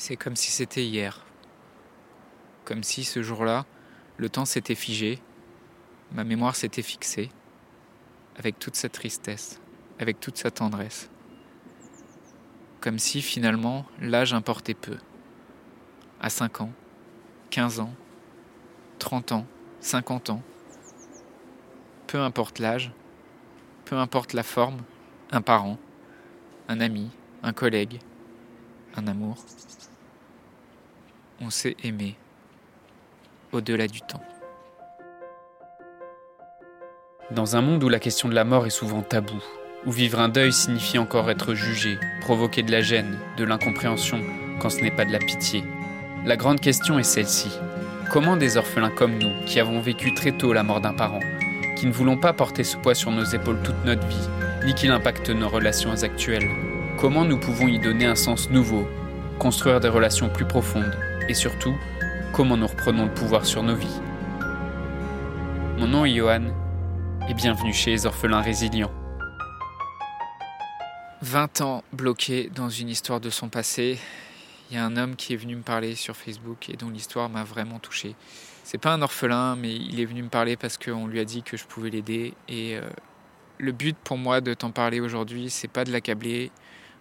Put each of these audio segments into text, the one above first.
C'est comme si c'était hier. Comme si ce jour-là, le temps s'était figé, ma mémoire s'était fixée, avec toute sa tristesse, avec toute sa tendresse. Comme si finalement l'âge importait peu. À 5 ans, 15 ans, 30 ans, 50 ans, peu importe l'âge, peu importe la forme, un parent, un ami, un collègue, un amour, on s'est aimé au-delà du temps. Dans un monde où la question de la mort est souvent taboue, où vivre un deuil signifie encore être jugé, provoquer de la gêne, de l'incompréhension, quand ce n'est pas de la pitié, la grande question est celle-ci. Comment des orphelins comme nous, qui avons vécu très tôt la mort d'un parent, qui ne voulons pas porter ce poids sur nos épaules toute notre vie, ni qu'il impacte nos relations actuelles, comment nous pouvons y donner un sens nouveau, construire des relations plus profondes, et surtout, comment nous reprenons le pouvoir sur nos vies. Mon nom est Johan, et bienvenue chez les orphelins résilients. 20 ans bloqué dans une histoire de son passé, il y a un homme qui est venu me parler sur Facebook et dont l'histoire m'a vraiment touché. C'est pas un orphelin, mais il est venu me parler parce qu'on lui a dit que je pouvais l'aider. Et euh, le but pour moi de t'en parler aujourd'hui, c'est pas de l'accabler.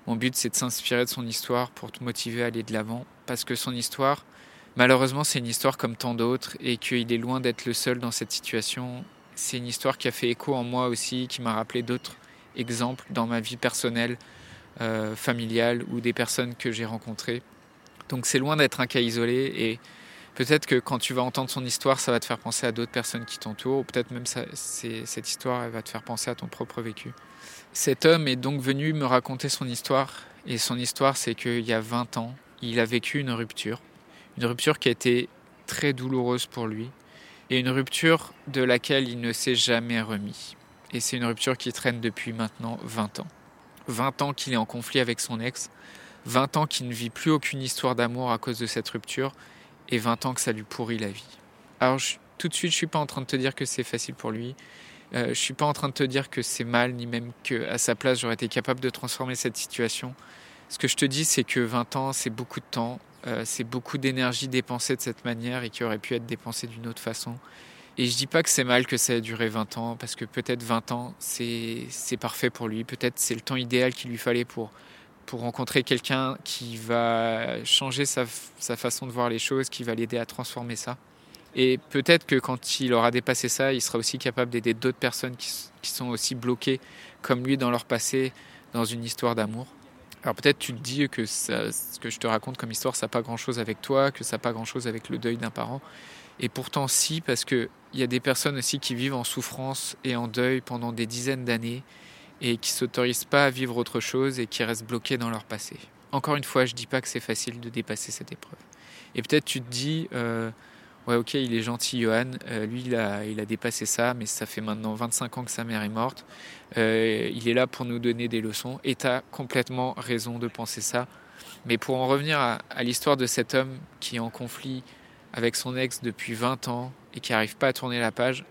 Mon but, c'est de s'inspirer de son histoire pour te motiver à aller de l'avant. Parce que son histoire, malheureusement, c'est une histoire comme tant d'autres et qu'il est loin d'être le seul dans cette situation. C'est une histoire qui a fait écho en moi aussi, qui m'a rappelé d'autres exemples dans ma vie personnelle, euh, familiale ou des personnes que j'ai rencontrées. Donc c'est loin d'être un cas isolé et peut-être que quand tu vas entendre son histoire, ça va te faire penser à d'autres personnes qui t'entourent ou peut-être même cette histoire va te faire penser à ton propre vécu. Cet homme est donc venu me raconter son histoire et son histoire c'est qu'il y a 20 ans, il a vécu une rupture, une rupture qui a été très douloureuse pour lui et une rupture de laquelle il ne s'est jamais remis. Et c'est une rupture qui traîne depuis maintenant 20 ans. 20 ans qu'il est en conflit avec son ex, 20 ans qu'il ne vit plus aucune histoire d'amour à cause de cette rupture et 20 ans que ça lui pourrit la vie. Alors tout de suite, je suis pas en train de te dire que c'est facile pour lui. Euh, je suis pas en train de te dire que c'est mal, ni même que à sa place j'aurais été capable de transformer cette situation. Ce que je te dis, c'est que 20 ans, c'est beaucoup de temps, euh, c'est beaucoup d'énergie dépensée de cette manière et qui aurait pu être dépensée d'une autre façon. Et je dis pas que c'est mal que ça ait duré 20 ans, parce que peut-être 20 ans, c'est parfait pour lui. Peut-être c'est le temps idéal qu'il lui fallait pour pour rencontrer quelqu'un qui va changer sa, façon de voir les choses, qui va l'aider à transformer ça. Et peut-être que quand il aura dépassé ça, il sera aussi capable d'aider d'autres personnes qui, sont aussi bloquées comme lui dans leur passé, dans une histoire d'amour. Alors peut-être tu te dis que ce que je te raconte comme histoire, ça n'a pas grand-chose avec toi, que ça n'a pas grand-chose avec le deuil d'un parent. Et pourtant si, parce qu'il y a des personnes aussi qui vivent en souffrance et en deuil pendant des dizaines d'années et qui s'autorisent pas à vivre autre chose et qui restent bloqués dans leur passé. Encore une fois, je dis pas que c'est facile de dépasser cette épreuve. Et peut-être tu te dis, euh, ouais ok, il est gentil Johan, euh, lui il a, il a dépassé ça, mais ça fait maintenant 25 ans que sa mère est morte, euh, il est là pour nous donner des leçons, et tu as complètement raison de penser ça. Mais pour en revenir à, à l'histoire de cet homme qui est en conflit avec son ex depuis 20 ans et qui n'arrive pas à tourner la page,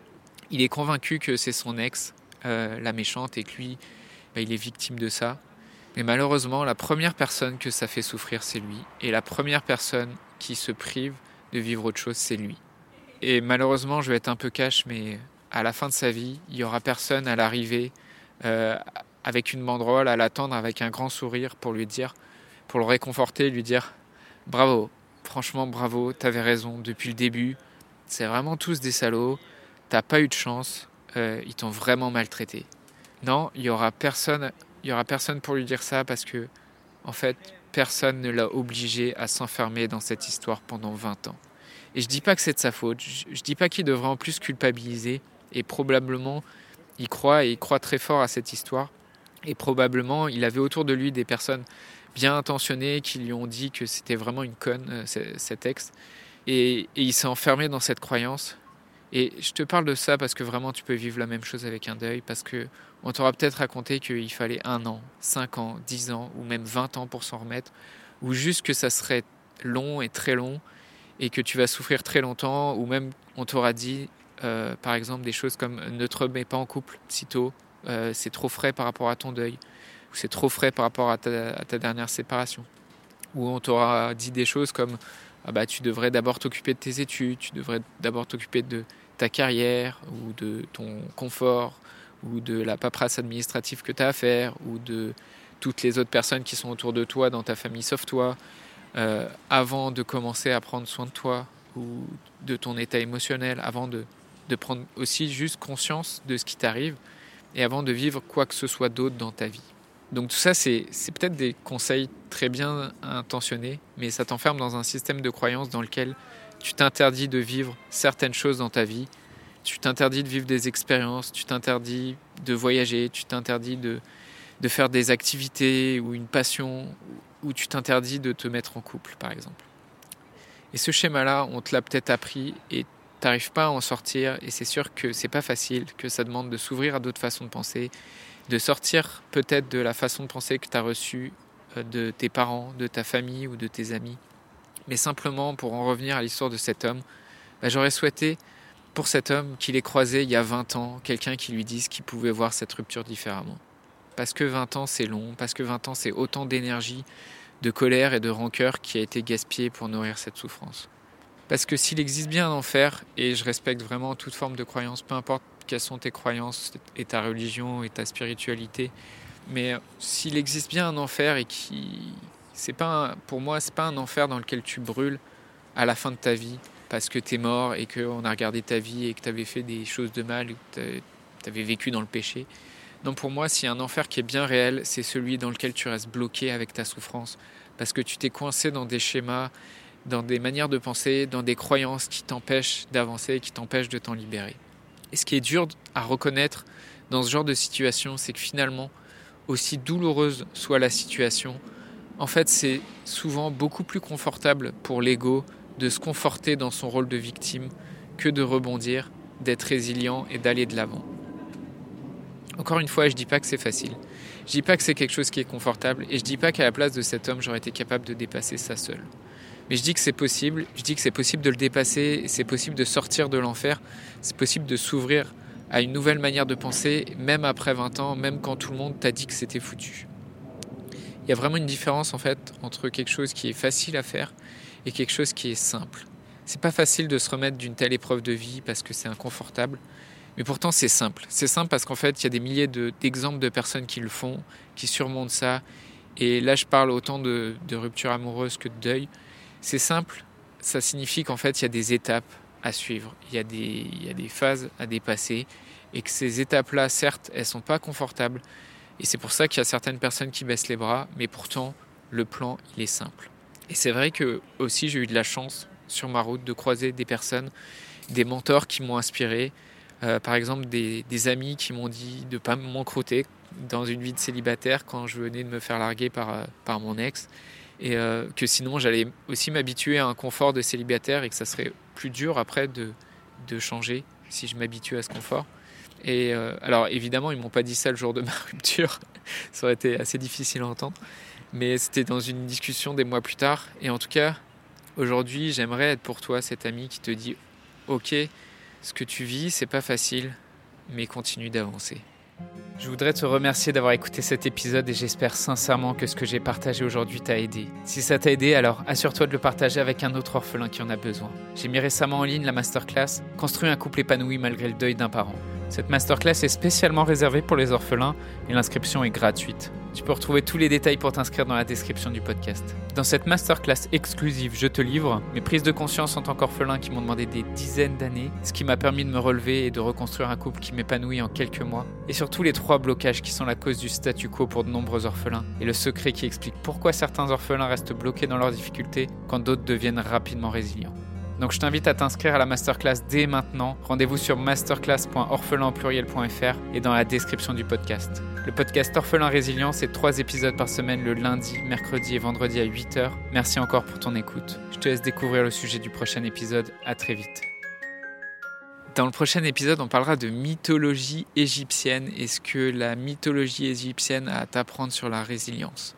il est convaincu que c'est son ex euh, la méchante et que lui, bah, il est victime de ça. Mais malheureusement, la première personne que ça fait souffrir, c'est lui. Et la première personne qui se prive de vivre autre chose, c'est lui. Et malheureusement, je vais être un peu cash, mais à la fin de sa vie, il y aura personne à l'arrivée euh, avec une banderole, à l'attendre avec un grand sourire pour lui dire, pour le réconforter, lui dire bravo, franchement bravo, t'avais raison depuis le début. C'est vraiment tous des salauds. T'as pas eu de chance. Euh, ils t'ont vraiment maltraité. Non, il y aura personne, il y aura personne pour lui dire ça parce que, en fait, personne ne l'a obligé à s'enfermer dans cette histoire pendant 20 ans. Et je dis pas que c'est de sa faute. Je, je dis pas qu'il devrait en plus culpabiliser. Et probablement, il croit et il croit très fort à cette histoire. Et probablement, il avait autour de lui des personnes bien intentionnées qui lui ont dit que c'était vraiment une conne, euh, cet ex. Et, et il s'est enfermé dans cette croyance et je te parle de ça parce que vraiment tu peux vivre la même chose avec un deuil, parce que on t'aura peut-être raconté qu'il fallait un an, cinq ans, dix ans, ou même vingt ans pour s'en remettre, ou juste que ça serait long et très long, et que tu vas souffrir très longtemps, ou même on t'aura dit, euh, par exemple, des choses comme ne te remets pas en couple sitôt, euh, c'est trop frais par rapport à ton deuil, ou c'est trop frais par rapport à ta, dernière séparation. où on t'aura dit des choses comme bah, tu devrais d'abord t'occuper de tes études, tu devrais d'abord t'occuper de ta carrière ou de ton confort ou de la paperasse administrative que tu as à faire ou de toutes les autres personnes qui sont autour de toi dans ta famille sauf toi, euh, avant de commencer à prendre soin de toi ou de ton état émotionnel, avant de, de prendre aussi juste conscience de ce qui t'arrive et avant de vivre quoi que ce soit d'autre dans ta vie. Donc tout ça, c'est peut-être des conseils très bien intentionnés, mais ça t'enferme dans un système de croyance dans lequel tu t'interdis de vivre certaines choses dans ta vie, tu t'interdis de vivre des expériences, tu t'interdis de voyager, tu t'interdis de, de faire des activités ou une passion, ou tu t'interdis de te mettre en couple, par exemple. Et ce schéma-là, on te l'a peut-être appris et t'arrives pas à en sortir, et c'est sûr que c'est pas facile, que ça demande de s'ouvrir à d'autres façons de penser, de sortir peut-être de la façon de penser que tu as reçue euh, de tes parents, de ta famille ou de tes amis. Mais simplement pour en revenir à l'histoire de cet homme, bah, j'aurais souhaité pour cet homme qu'il ait croisé il y a 20 ans quelqu'un qui lui dise qu'il pouvait voir cette rupture différemment. Parce que 20 ans c'est long, parce que 20 ans c'est autant d'énergie, de colère et de rancœur qui a été gaspillé pour nourrir cette souffrance. Parce que s'il existe bien un enfer, et je respecte vraiment toute forme de croyance, peu importe quelles sont tes croyances et ta religion et ta spiritualité. Mais s'il existe bien un enfer et qui, c'est pas, pour moi, c'est pas un enfer dans lequel tu brûles à la fin de ta vie parce que tu es mort et qu'on a regardé ta vie et que tu avais fait des choses de mal, que tu avais vécu dans le péché. Non, pour moi, s'il y a un enfer qui est bien réel, c'est celui dans lequel tu restes bloqué avec ta souffrance parce que tu t'es coincé dans des schémas, dans des manières de penser, dans des croyances qui t'empêchent d'avancer, qui t'empêchent de t'en libérer. Et ce qui est dur à reconnaître dans ce genre de situation, c'est que finalement, aussi douloureuse soit la situation, en fait, c'est souvent beaucoup plus confortable pour l'ego de se conforter dans son rôle de victime que de rebondir, d'être résilient et d'aller de l'avant. Encore une fois, je dis pas que c'est facile. Je dis pas que c'est quelque chose qui est confortable et je dis pas qu'à la place de cet homme, j'aurais été capable de dépasser ça seul. Mais je dis que c'est possible, je dis que c'est possible de le dépasser, c'est possible de sortir de l'enfer, c'est possible de s'ouvrir à une nouvelle manière de penser, même après 20 ans, même quand tout le monde t'a dit que c'était foutu. Il y a vraiment une différence en fait entre quelque chose qui est facile à faire et quelque chose qui est simple. C'est pas facile de se remettre d'une telle épreuve de vie parce que c'est inconfortable, mais pourtant c'est simple. C'est simple parce qu'en fait il y a des milliers d'exemples de, personnes qui le font, qui surmontent ça. Et là je parle autant de, de rupture amoureuse que de deuil. C'est simple, ça signifie qu'en fait, il y a des étapes à suivre, il y a des, phases à dépasser, et que ces étapes-là, certes, elles sont pas confortables, et c'est pour ça qu'il y a certaines personnes qui baissent les bras, mais pourtant, le plan, il est simple. Et c'est vrai que aussi, j'ai eu de la chance sur ma route de croiser des personnes, des mentors qui m'ont inspiré, euh, par exemple des, amis qui m'ont dit de ne pas m'encrouter dans une vie de célibataire quand je venais de me faire larguer par, euh, par mon ex et euh, que sinon j'allais aussi m'habituer à un confort de célibataire et que ça serait plus dur après de, changer si je m'habitue à ce confort. Et euh, alors évidemment, ils m'ont pas dit ça le jour de ma rupture, ça aurait été assez difficile à entendre, mais c'était dans une discussion des mois plus tard. Et en tout cas, aujourd'hui, j'aimerais être pour toi cet ami qui te dit Ok, ce que tu vis, c'est pas facile, mais continue d'avancer. Je voudrais te remercier d'avoir écouté cet épisode et j'espère sincèrement que ce que j'ai partagé aujourd'hui t'a aidé. Si ça t'a aidé, alors assure-toi de le partager avec un autre orphelin qui en a besoin. J'ai mis récemment en ligne la masterclass Construire un couple épanoui malgré le deuil d'un parent. Cette masterclass est spécialement réservée pour les orphelins et l'inscription est gratuite. Tu peux retrouver tous les détails pour t'inscrire dans la description du podcast. Dans cette masterclass exclusive, je te livre mes prises de conscience en tant qu'orphelin qui m'ont demandé des dizaines d'années, ce qui m'a permis de me relever et de reconstruire un couple qui m'épanouit en quelques mois, et surtout les trois blocages qui sont la cause du statu quo pour de nombreux orphelins, et le secret qui explique pourquoi certains orphelins restent bloqués dans leurs difficultés quand d'autres deviennent rapidement résilients. Donc je t'invite à t'inscrire à la masterclass dès maintenant. Rendez-vous sur masterclass.orphelinpluriel.fr et dans la description du podcast. Le podcast Orphelin Résilient, c'est trois épisodes par semaine le lundi, mercredi et vendredi à 8h. Merci encore pour ton écoute. Je te laisse découvrir le sujet du prochain épisode. À très vite. Dans le prochain épisode, on parlera de mythologie égyptienne et ce que la mythologie égyptienne a à t'apprendre sur la résilience?